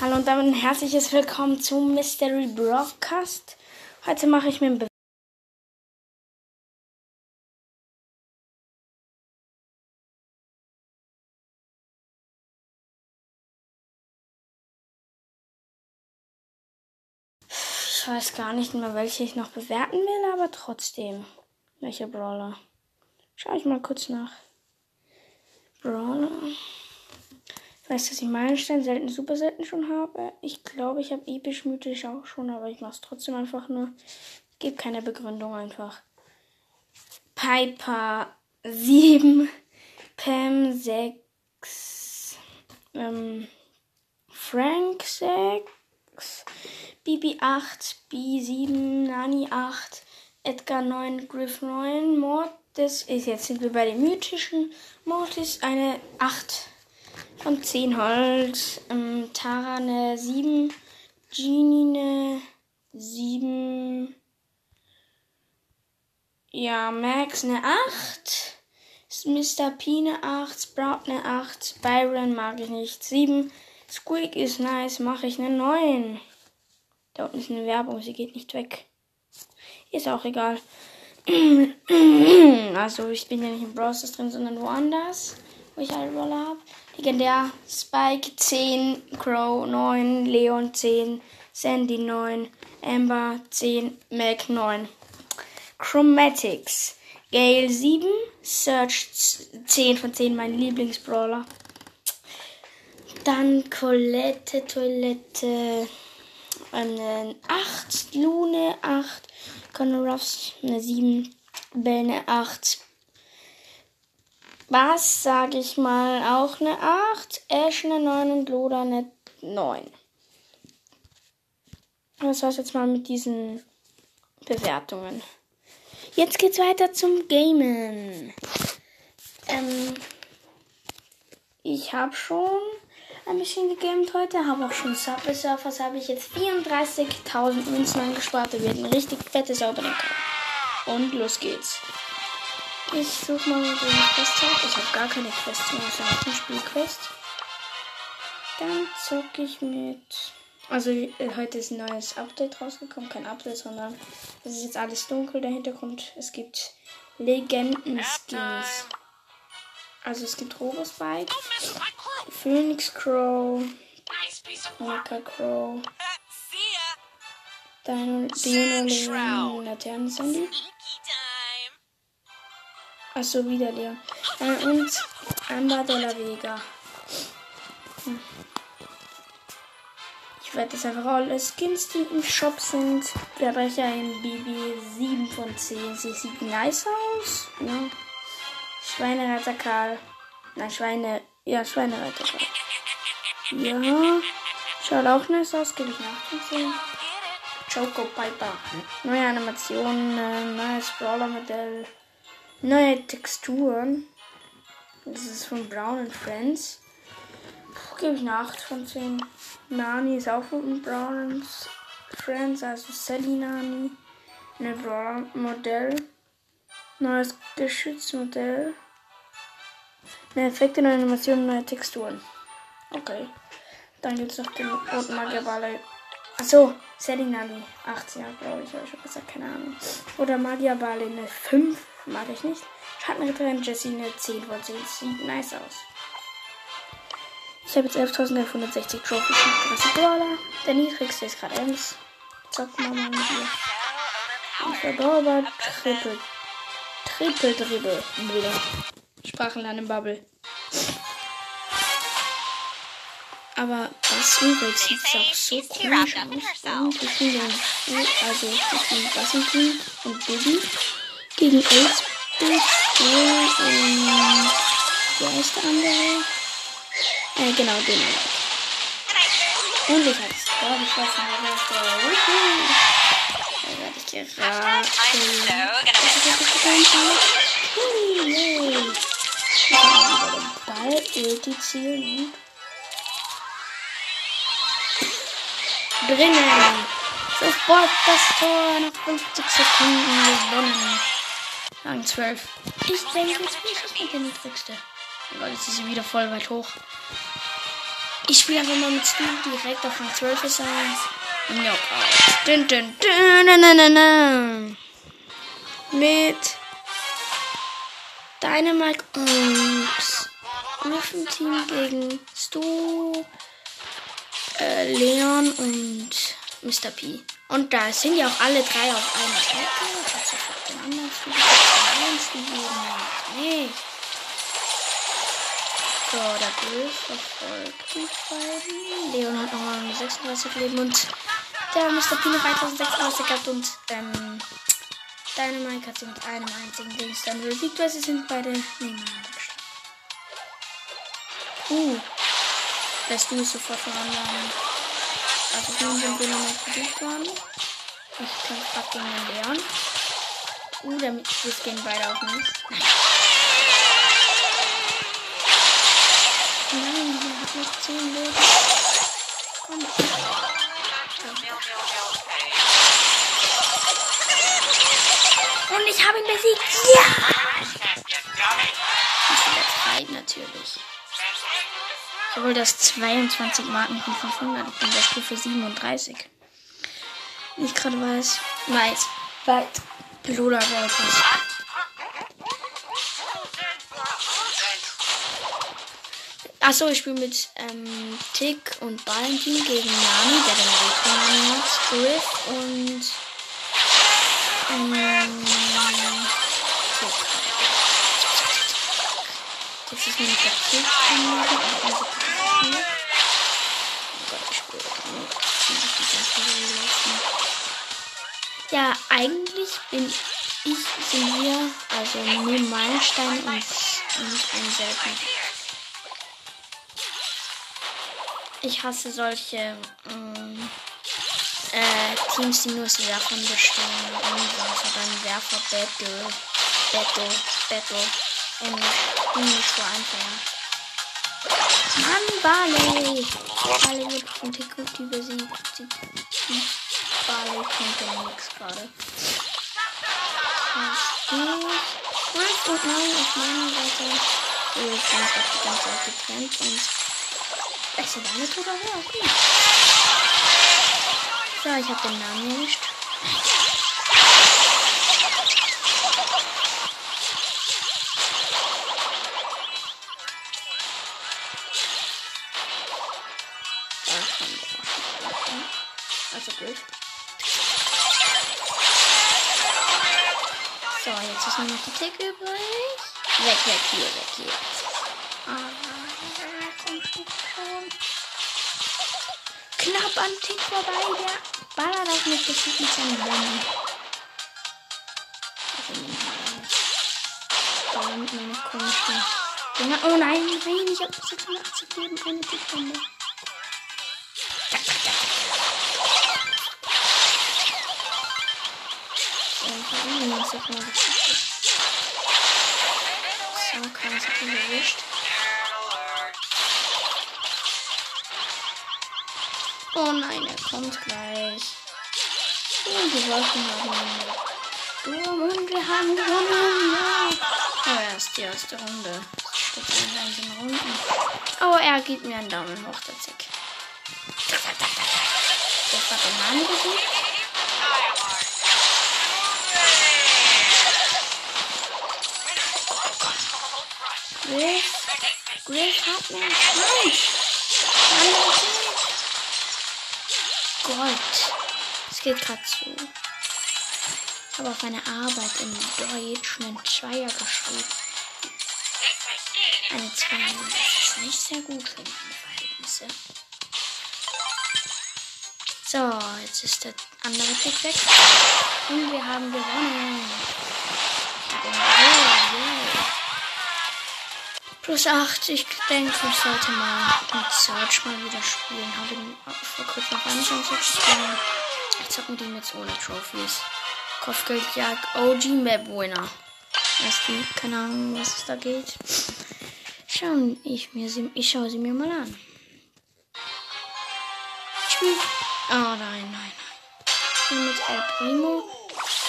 Hallo und damit ein herzliches Willkommen zum Mystery Broadcast. Heute mache ich mir ein Be Ich weiß gar nicht mehr, welche ich noch bewerten will, aber trotzdem. Welche Brawler? Schau ich mal kurz nach. Brawler. Ich weiß, dass ich Meilenstein selten, super selten schon habe. Ich glaube, ich habe episch mythisch auch schon, aber ich mache es trotzdem einfach nur. Ich gebe keine Begründung einfach. Piper 7, Pam 6, ähm, Frank 6, Bibi 8, B 7, Nani 8, Edgar 9, Griff 9, Mortis ist jetzt sind wir bei den mythischen. Mortis eine 8 von 10 Holz. Ähm, Tara eine 7. Genie eine 7. Ja, Max eine 8. Mr. P eine 8. Sprout eine 8. Byron mag ich nicht. 7. Squeak ist nice, mache ich eine 9. Da unten ist eine Werbung, sie geht nicht weg. Ist auch egal. also, ich bin ja nicht im Browser drin, sondern woanders, wo ich alle Roller habe. Legendär. Spike 10, Crow 9, Leon 10, Sandy 9, Amber 10, Mac 9. Chromatics. Gale 7, Search 10 von 10, mein Lieblingsbrawler. Dann Colette, Toilette, eine 8, Lune 8, Conor Ruffs eine 7, Bell eine 8, was sage ich mal, auch eine 8, Ash eine 9 und Loda eine 9. Das war's jetzt mal mit diesen Bewertungen. Jetzt geht's weiter zum Gamen. Ähm, ich habe schon ein bisschen gegamed heute, habe auch schon Subway Surfers, habe ich jetzt 34.000 Münzen angespart. Da wird ein richtig fettes Opening. Und los geht's. Ich suche mal so eine Quest auf. Ich habe gar keine Quest mehr, also eine Spielquest. Dann zocke ich mit. Also äh, heute ist ein neues Update rausgekommen. Kein Update, sondern es ist jetzt alles dunkel, der Hintergrund. Es gibt Legenden-Skins. Also es gibt Robospike, Phoenix Crow, Mecha Crow, Dino, Leon, Laternen Sandy. Achso, wieder Leon. Äh, und Amber de la Vega. Hm. Ich werde jetzt einfach alle Skins, die im Shop sind. Verbrecher ein Bibi 7 von 10. Sie sieht nice aus. Ja. Schweinereiter Karl. Nein, Schweine. Ja, Schweinereiter Karl. Ja. Schaut auch nice aus. Gebe ich nach von 10. Choco Piper. Neue Animationen. Äh, neues Brawler-Modell. Neue Texturen. Das ist von Brown and Friends. Gebe ich eine 8 von 10. Nani ist auch von Brown and Friends, also Sally Nani. Ein Brawler-Modell. Neues Geschützmodell. Eine Effekte, neue Animationen, neue Texturen. Okay. Dann gibt es noch den roten Magierballe. Achso, Sally Nani. 18 Jahre, glaube ich. Habe ich schon gesagt, keine Ahnung. Oder Magierbale eine 5. Mag ich nicht. Schattenritterin Jessie eine 10 von 10. Sieht nice aus. Ich habe jetzt 11.1160 Trophies mit 30 Brawler. Der niedrigste ist gerade Ems. Zocken wir mal mit ihr. Und verdorber Triple. Triple Dribble. Sprachenlernen Bubble. Aber das Umwelt sieht auch so komisch aus. Und ich finde, also zwischen Bassenteam und Bibi gegen 8-Bit und wer ist der andere? Äh, genau, den. Und ich hatte es gerade geschossen, aber Wuhu. Da werde ich geraten. Ich kann wieder den Ball Ulti zielen und drinnen. Sofort das Tor nach 50 Sekunden gewonnen. Rang 12. Ich denke, jetzt bin ich mit der niedrigste. Oh Gott, jetzt ist sie wieder voll weit hoch. Ich spiele einfach mal mit Stu direkt auf Rang 12 ist eins. Knockout. Dun, dun, dun, dun, dun, dun, dun. Mit Dynamite und Griffin Team gegen Stu, äh, Leon und Mr. P. Und da sind ja auch alle drei auf einer Den anderen Stu gegeben. Nee. So, der Griff verfolgt die beiden. Leon hat nochmal 36 Leben und der Mr. P noch 1036 gehabt und ähm, Dynamite hat sie mit einem einzigen Dings dann besiegt, weil sie sind beide nebeneinander gestanden. Uh, lässt du sofort von anderen. Also nun sind wir nochmal besiegt worden. Ich kämpfe gerade gegen den Leon. Uh, damit wir gehen beide auf mich. Nein. Der hat noch 10 Leben. Komm. Und ich habe ihn besiegt. Ja! Ich bin natürlich. Ich hole das 22 Marken von 500. Ich bin der Stufe 37. Wie ich gerade weiß. Weiß. Weit. Lola Wolfers. Achso, ich spiele mit ähm, Tick und Valentin gegen Nani, der den Weg genommen hat. Griff und. Ähm, Tick. Das ist nämlich der Tick. Also, oh Gott, ich spiele Ja, eigentlich bin ich, wir, also nur Meilenstein und nicht ein selten. Ich hasse solche ähm, äh, Teams, die nur aus Werfern bestehen. Also dann Werfer Battle. Battle. Battle. Englisch für Anfänger. Mann, Barley! Barley wird von Tickut besiegt. Barley kommt ja nichts gerade. Rift und Nein auf meiner Seite. Wir sind auf die ganze Zeit getrennt und es sind alle tot her, okay. So, ich habe den Namen erwischt. Jetzt ist nur noch die Tick übrig. Weg, weg, hier, weg, hier. Ah, komm schon. Knapp an Tick vorbei, auf mich, das mit seinen Bomben. Da mit meiner komischen. Oh nein, nein, ich hab 86 Leben, eine Tickbombe. So, krass, hab ihn erwischt. Oh nein, er kommt gleich. Und die Wolken haben Sturm und wir haben gewonnen. Ja. Oh, erst die erste Runde. Steht in einzelnen Runden. Oh, er gibt mir einen Daumen hoch, der Zick. Das hat den Mann besiegt. Griff. Griff hat. Nein! Nein, Gott. Es geht gerade zu. Ich habe auf eine Arbeit in Deutsch einen Zweier geschrieben. Eine Zweier. Das ist nicht sehr gut für meine Verhältnisse. So, jetzt ist der andere Tick weg. Und wir haben gewonnen. Plus 8. Ich denke, ich sollte mal mit Search mal wieder spielen. Habe ihn vor kurzem noch nicht angezogen. Jetzt zocken die jetzt ohne Trophies. Kopfgeldjagd OG Map Winner. Weißt du, keine Ahnung, was es da geht. Schauen ich mir sie, ich schaue sie mir mal an. Oh nein, nein, nein. Ich spiele mit El Primo.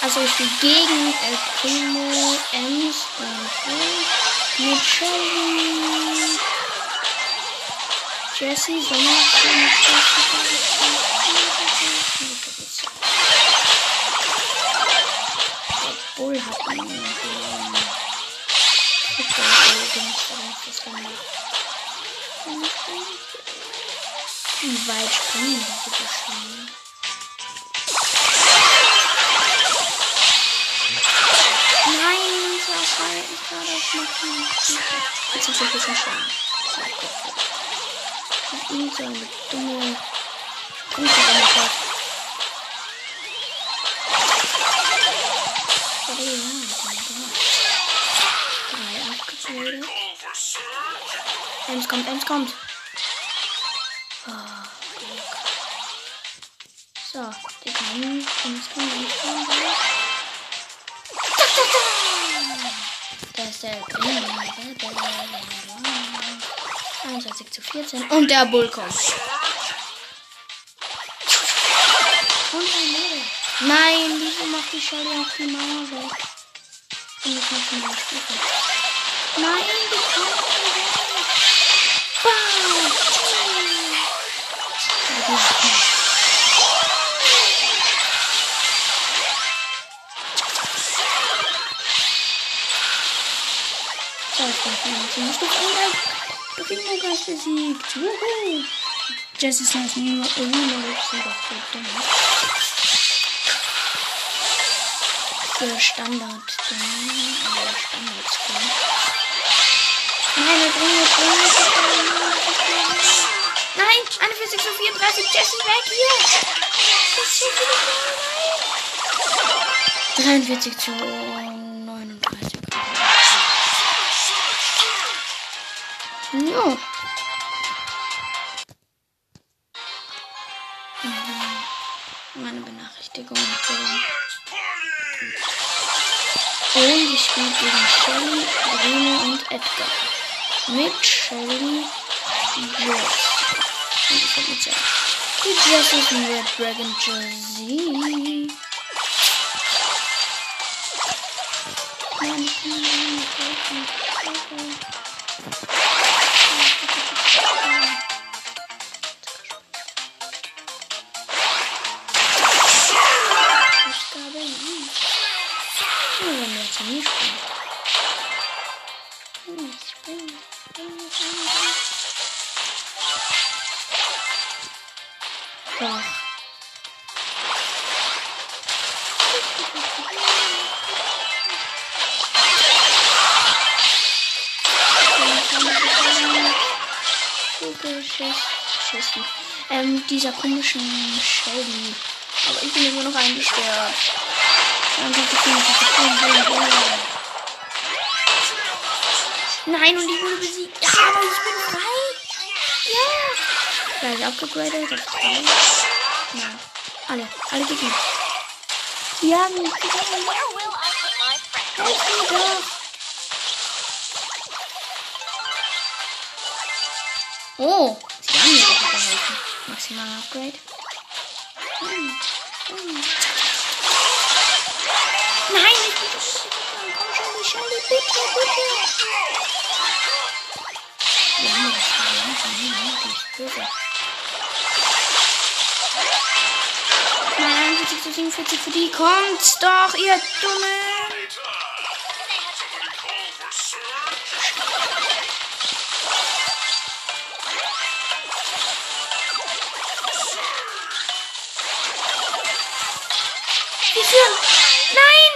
Also ich spiele gegen El Primo, Ems und mit Shelly. Jesse, Sommer, Bull hat ihn genommen. Wie weit springen die bitte schon? So frei ist gerade auf Maximum. Jetzt ist ein bisschen schwer. Irgend so eine dumme Punkte gemacht hat. Aber ja, drei abgebildet. Ems kommt, Ems kommt. 14. Und der Bull kommt. Und ein Mädel. Nein, wieso macht die Shelly auch die Mauer weg? Und ich muss mal spielen. Nein, die kommt nicht. Bam! So, ich bin nicht gleich besiegt. Wuhu! Jess ist noch nie dumm. Für Standard. Aber Standard Skin. Nein, wir bringen jetzt Nein, 41 zu 34. Jess ist weg hier. Das ist so viel. Nein. 43 zu Und ich spiele gegen Shelly, Rene und Edgar. Mit Shelly, Jess. Und ich hab mit Jess. Die Jess ist ein Red Dragon Jersey. Nein, Schießen. Ähm, dieser komischen Shelly. Aber ich bin immer noch eingesperrt. Nein, und ich wurde besiegt. Ja, aber ich bin frei. Ja. Gleich abgegradet auf 3. Ja. Alle, alle Gegner. Die haben mich gewonnen. Helf Oh, sie haben mir doch geholfen. Maximal Upgrade. Hm. Hm. Nein, ich bin. Komm schon, die Shelly, bitte, bitte. Haben das böse. Nein, 41 zu 47 für die. Kommt doch, ihr Dummen. Führen. Nein!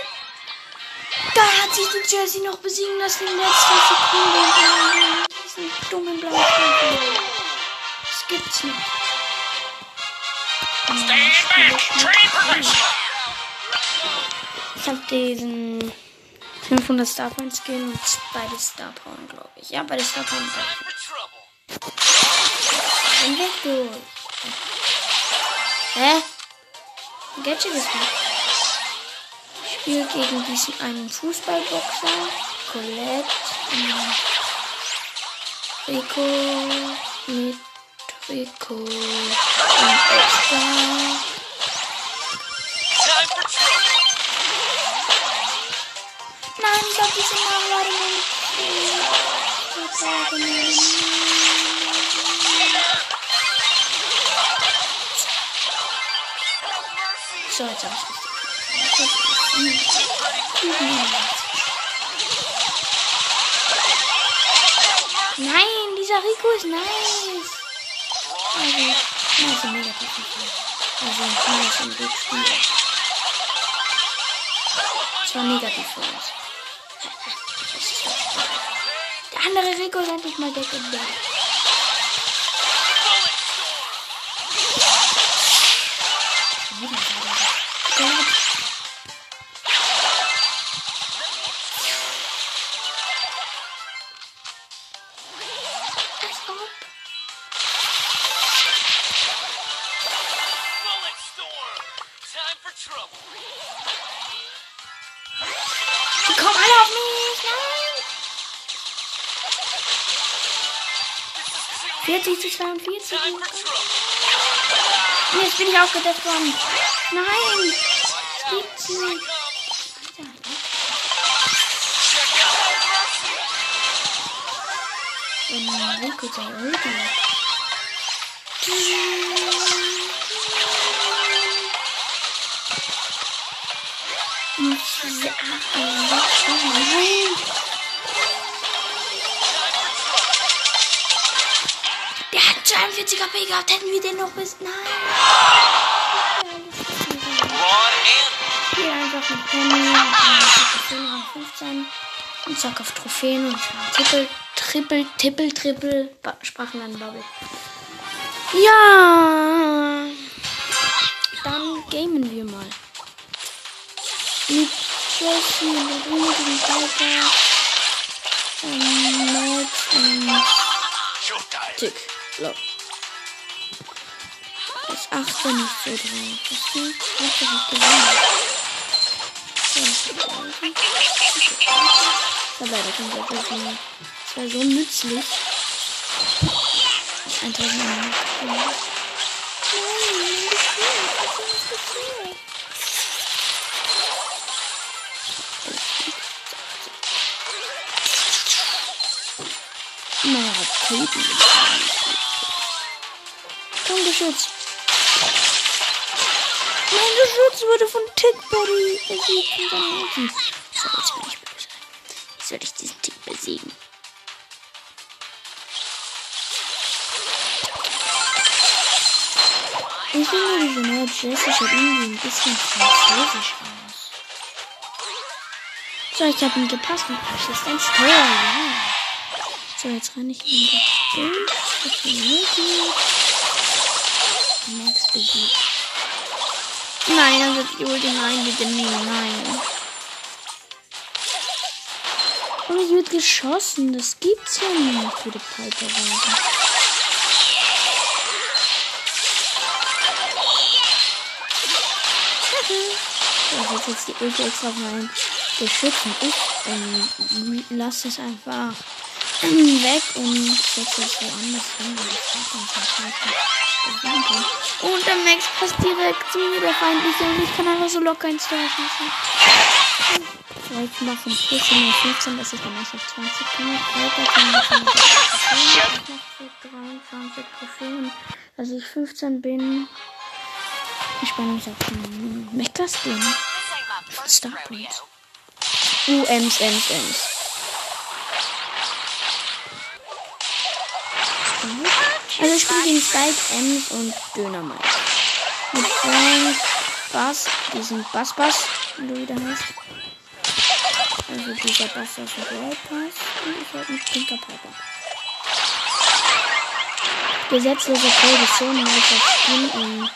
Da hat sich die Jersey noch besiegen lassen in letzter Sekunde. Diesen dummen blauen Das gibt's nicht. Ich hab diesen 500 Star Points Skin und beide Star Power, glaube ich. Ja, beide Star Power. Dann weg du. Hä? Gadget ist weg. Spiel gegen diesen einen Fußballboxer. Colette. Ähm, Rico. Mit Rico. Und extra. Nein, ich glaube, diese Namen waren nicht. So, jetzt habe ich es. Nein, dieser Rico ist nice. Also, nice und negativ. Also, nice im Rückspiel. Das war negativ für uns. Der andere Rico ist endlich mal weg und weg. 40 zu 42. Time for trouble. Und Jetzt bin ich aufgedeckt worden. Nein. Das gibt's nicht. Wenn Rico sein Ulti hat. Und diese Nein. 42 HP gehabt. Hätten wir den noch bis. Nein. Hier einfach mit Penny. Und 15. Und zack auf Trophäen und Triple, Triple, Triple, Triple. Ba- Sprachenlandbubble. Ja. Dann gamen wir mal. Mit Chelsea, mit mit Piper. Ähm, Max und. Tick. Low. Das 18 nicht so drin. Das ist hauptsächlich gewonnen. Dabei, da kommt der Griffin. Das war so nützlich. 1000 Euro. Na, Raketen. Komm, Geschütz. Mein Geschütz wurde von Tickbody besiegt. So, jetzt bin ich böse. Jetzt werde ich diesen Tick besiegen. Ich finde diese neue Jessie irgendwie ein bisschen französisch aus. So, ich habe ihn gepasst und Assistenz. Oh, ja. So, jetzt renne ich in das Bild. Das ist ein. Max besiegt. Nein, dann wird die Ulti nein, bitte nie, nein. Und ich wird geschossen, das gibt's ja nicht für die Piper weiter. Ich setze jetzt die Ulti extra auf mein Geschütz und ich ähm, lasse es einfach weg und setze es woanders hin, und der Max passt direkt zu mir, der feindliche, und ich kann einfach so locker ins Tor schießen. So, ich mache von 14 auf 15, dass ich dann erst auf 20 komme. Piper kann ich dann mache 23 Trophäen, dass ich 15 bin. Ich spanne mich auf den Mecha-Skin. Von Starpoint. Uh, Ems, Ems, Ems. Also ich spiele gegen Spike, Ems und Dönermeier. Mit Frank, Bass, diesen Bass Bass, wie du wieder heißt. Also dieser Bass aus dem Brawl Pass. Und ich halt mit Pinker Piper. Gesetzlose Position, Minecraft Skin und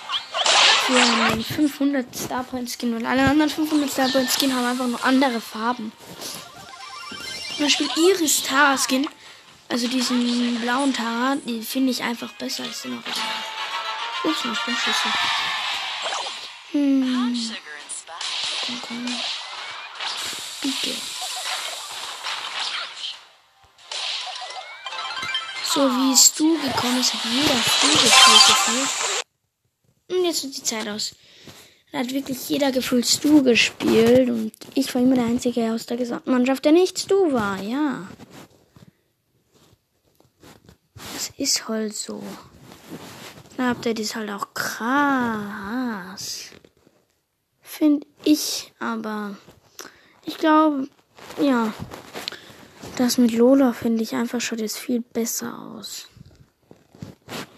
für einen 500 Starpoint Skin und alle anderen 500 Starpoint Skin haben einfach nur andere Farben. Zum Beispiel Iris Tara Skin, also diesen blauen Tara, die finde ich einfach besser als den Original. Ups, ich bin schüsse. Hm, spice. okay. Bitte. So wie es du gekommen ist, hat jeder gefühlt. Und jetzt wird die Zeit aus. Da hat wirklich jeder gefühlt Stu gespielt und ich war immer der Einzige aus der gesamten Mannschaft, der nicht Stu war, ja. Das ist halt so. Habt ihr das halt auch krass. finde ich. Aber ich glaube, ja, das mit Lola finde ich einfach schaut jetzt viel besser aus.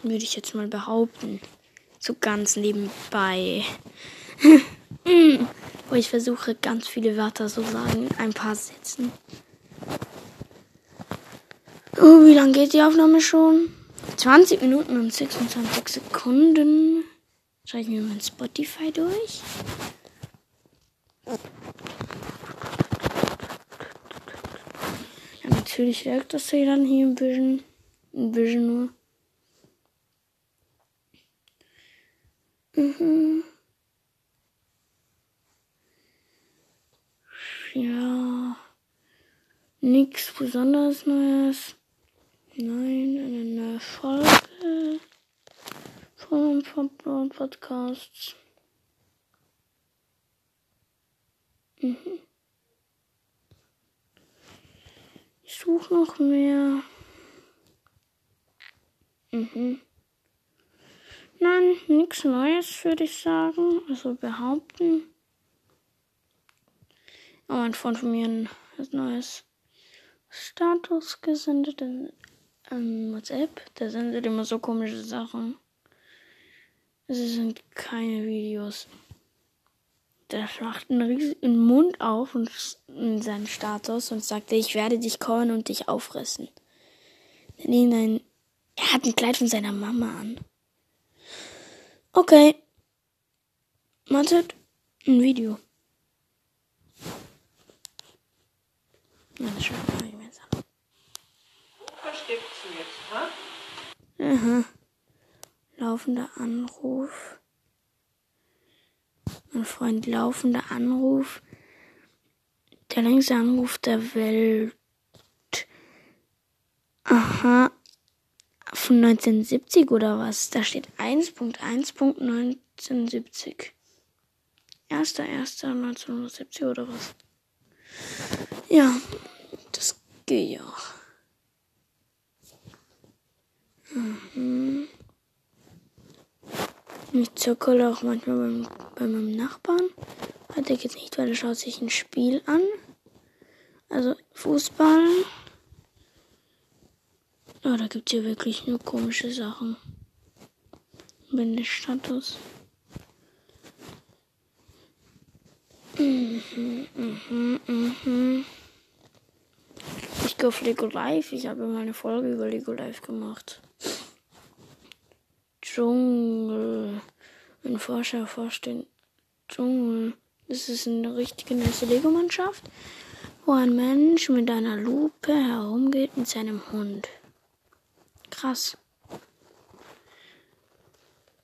Würde ich jetzt mal behaupten. So ganz nebenbei. Wo ich versuche, ganz viele Wörter so sagen in ein paar Sätzen. Oh, wie lange geht die Aufnahme schon? 20 Minuten und 26 Sekunden. Schaue ich mir mein Spotify durch. Ja, natürlich wirkt das hier dann hier ein bisschen. Ein bisschen nur. Mhm. Ja. Nichts besonders Neues. Nein, eine neue Folge von Brown Podcasts. Mhm. Ich suche noch mehr. Mhm. Nein, nichts Neues würde ich sagen. Also behaupten. Oh, ein Freund von mir ein neues Status gesendet ähm, WhatsApp. Der sendet immer so komische Sachen. Es sind keine Videos. Der macht einen riesigen Mund auf und in seinen Status und sagte, ich werde dich kommen und dich auffressen. Ein, er hat ein Kleid von seiner Mama an. Okay. Wartet. Ein Video. Ja, das schon versteckst du jetzt, ha? Aha. Laufender Anruf. Mein Freund, laufender Anruf. Der längste Anruf der Welt. Aha. Von 1970 oder was? Da steht 1.1.1970. 1.1.1970 oder was? Ja, das geht ja. Mhm. Ich zocke auch manchmal beim, bei meinem Nachbarn. Hat er jetzt nicht, weil er schaut sich ein Spiel an. Also Fußball. Oh, da gibt es hier wirklich nur komische Sachen. Bin der Status. Mhm. Ich gehe auf Lego Live. Ich habe mal eine Folge über Lego Live gemacht. Dschungel. Ein Forscher forscht den Dschungel. Das ist eine richtige nice Lego-Mannschaft, wo ein Mensch mit einer Lupe herumgeht mit seinem Hund. Krass.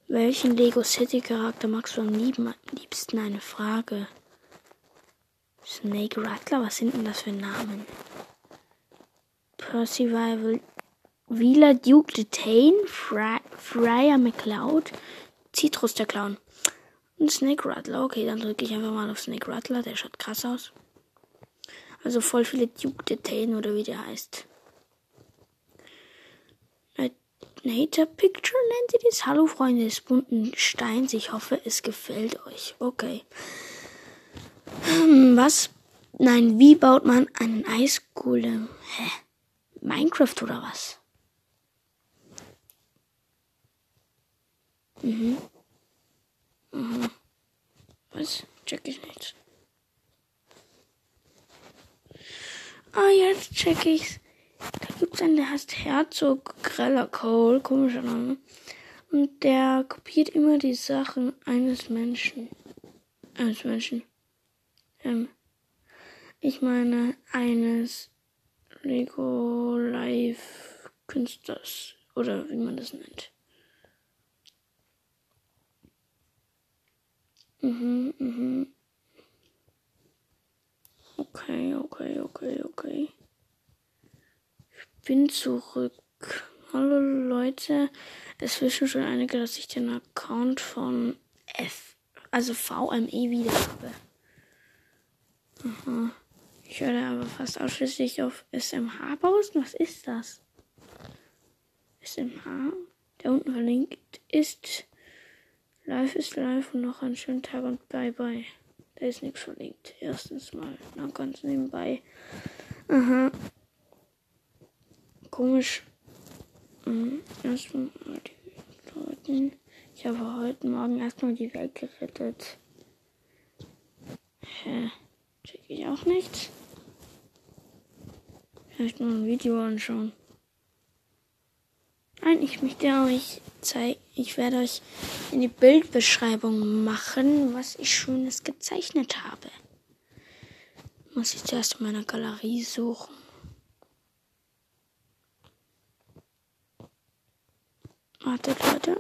Welchen Lego City Charakter magst du am liebsten? Eine Frage. Snake Rattler, was sind denn das für Namen? Percival Wheeler Duke Detain, Fry, Fryer McCloud, Citrus der Clown und Snake Rattler. Okay, dann drücke ich einfach mal auf Snake Rattler, der schaut krass aus. Also voll viele Duke Detain oder wie der heißt. Nature Picture nennt ihr das? Hallo Freunde des bunten Steins, ich hoffe es gefällt euch. Okay. Hm, was? Nein, wie baut man einen Eisgolem? Hä? Minecraft oder was? Mhm. Mhm. Was? Check ich nicht. Ah, jetzt check ich's. Da gibt's einen, der heißt Herzog Greller Cole, komischer Name. Und der kopiert immer die Sachen eines Menschen. Eines Menschen. Ähm, ich meine, eines Lego Live Künstlers. Oder wie man das nennt. Mhm, mhm. Okay, okay, okay, okay. Ich bin zurück. Hallo Leute. Es wissen schon einige, dass ich den Account von F, also VME wieder habe. Aha. Ich höre aber fast ausschließlich auf SMH posten. Was ist das? SMH, der unten verlinkt ist. Live ist live und noch einen schönen Tag und bye bye. Da ist nichts verlinkt. Erstens mal. Dann ganz nebenbei. Aha. Komisch. Mhm. Erstmal die Leuten. Ich habe heute Morgen erstmal die Welt gerettet. Hä? Check ich auch nicht. Vielleicht mal ein Video anschauen. Nein, ich möchte euch zeigen. Ich werde euch in die Bildbeschreibung machen, was ich Schönes gezeichnet habe. Muss ich zuerst in meiner Galerie suchen. Wartet, Leute.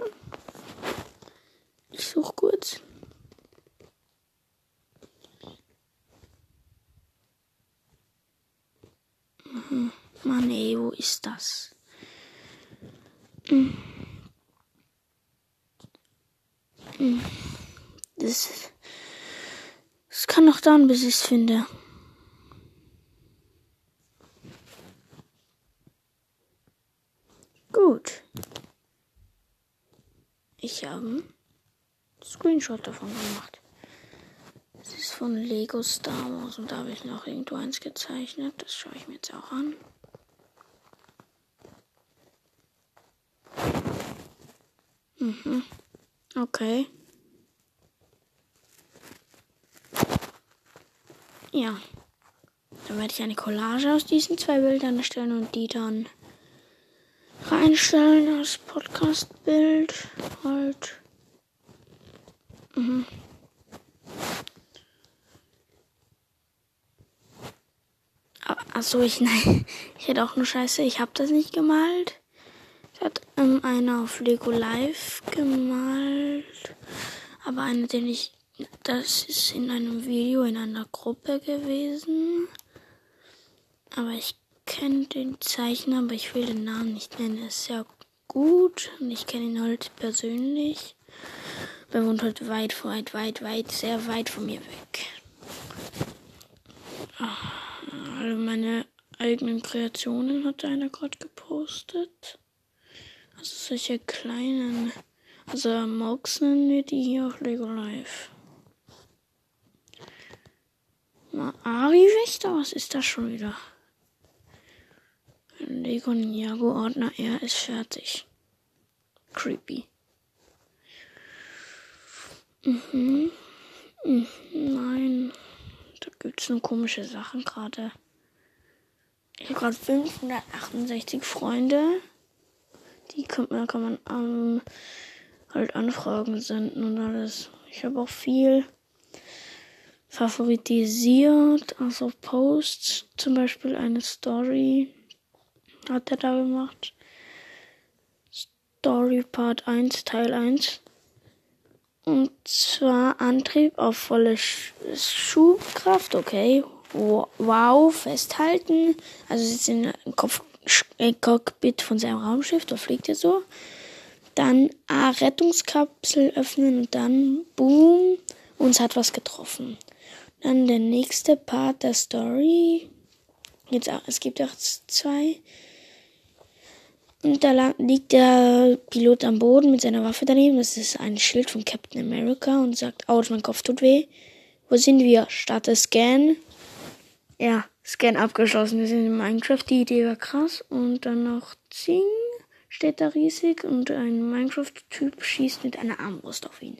Ich suche kurz. Mhm. Mann, ey, wo ist das? Mhm. Mhm. Das, das kann noch dauern, bis ich es finde. Gut. Ich habe einen Screenshot davon gemacht. Das ist von Lego Star Wars und da habe ich noch irgendwo eins gezeichnet. Das schaue ich mir jetzt auch an. Mhm. Okay. Ja. Dann werde ich eine Collage aus diesen zwei Bildern erstellen und die dann reinstellen als Podcast-Bild. Halt. Mhm. Achso, ich nein. Ich hätte auch nur Scheiße, ich habe das nicht gemalt. Hat ähm, einer auf Lego Live gemalt. Aber einer, den ich. Das ist in einem Video in einer Gruppe gewesen. Aber ich kenne den Zeichner, aber ich will den Namen nicht nennen. Er ist sehr gut und ich kenne ihn halt persönlich. Er wohnt halt weit, weit, weit, weit, sehr weit von mir weg. Alle meine eigenen Kreationen hat einer gerade gepostet. Also solche kleinen. Also Mox nennen wir die hier auf Lego Live. Mal Ari Wächter, was ist das schon wieder? Lego Ninjago Ordner R ist fertig. Creepy. Mhm. mhm. Nein. Da gibt's nur komische Sachen gerade. Ich habe gerade 568 Freunde. Die kann man, kann man ähm, halt Anfragen senden und alles. Ich habe auch viel favoritisiert, also Posts, zum Beispiel eine Story hat er da gemacht. Story Part 1, Teil 1. Und zwar Antrieb auf volle Sch Schubkraft, okay. Wow, festhalten. Also sitzt in Kopf äh, Cockpit von seinem Raumschiff, da fliegt er so. Dann A, Rettungskapsel öffnen und dann Boom, uns hat was getroffen. Dann der nächste Part der Story. Jetzt auch, es gibt auch zwei. Und da liegt der Pilot am Boden mit seiner Waffe daneben. Das ist ein Schild von Captain America und sagt, Autsch, mein Kopf tut weh. Wo sind wir? Starte Scan. Ja, Scan abgeschlossen. Wir sind in Minecraft. Die Idee war krass. Und dann noch Zing steht da riesig. Und ein Minecraft-Typ schießt mit einer Armbrust auf ihn.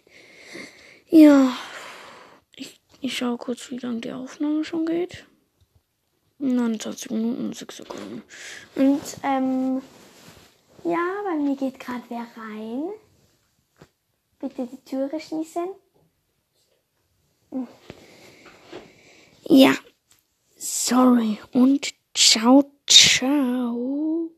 Ja, ich, ich schaue kurz, wie lange die Aufnahme schon geht. 29 Minuten und 6 Sekunden. Und, ähm, ja, bei mir geht gerade wer rein. Bitte die Türe schließen. Ja, sorry und ciao, ciao.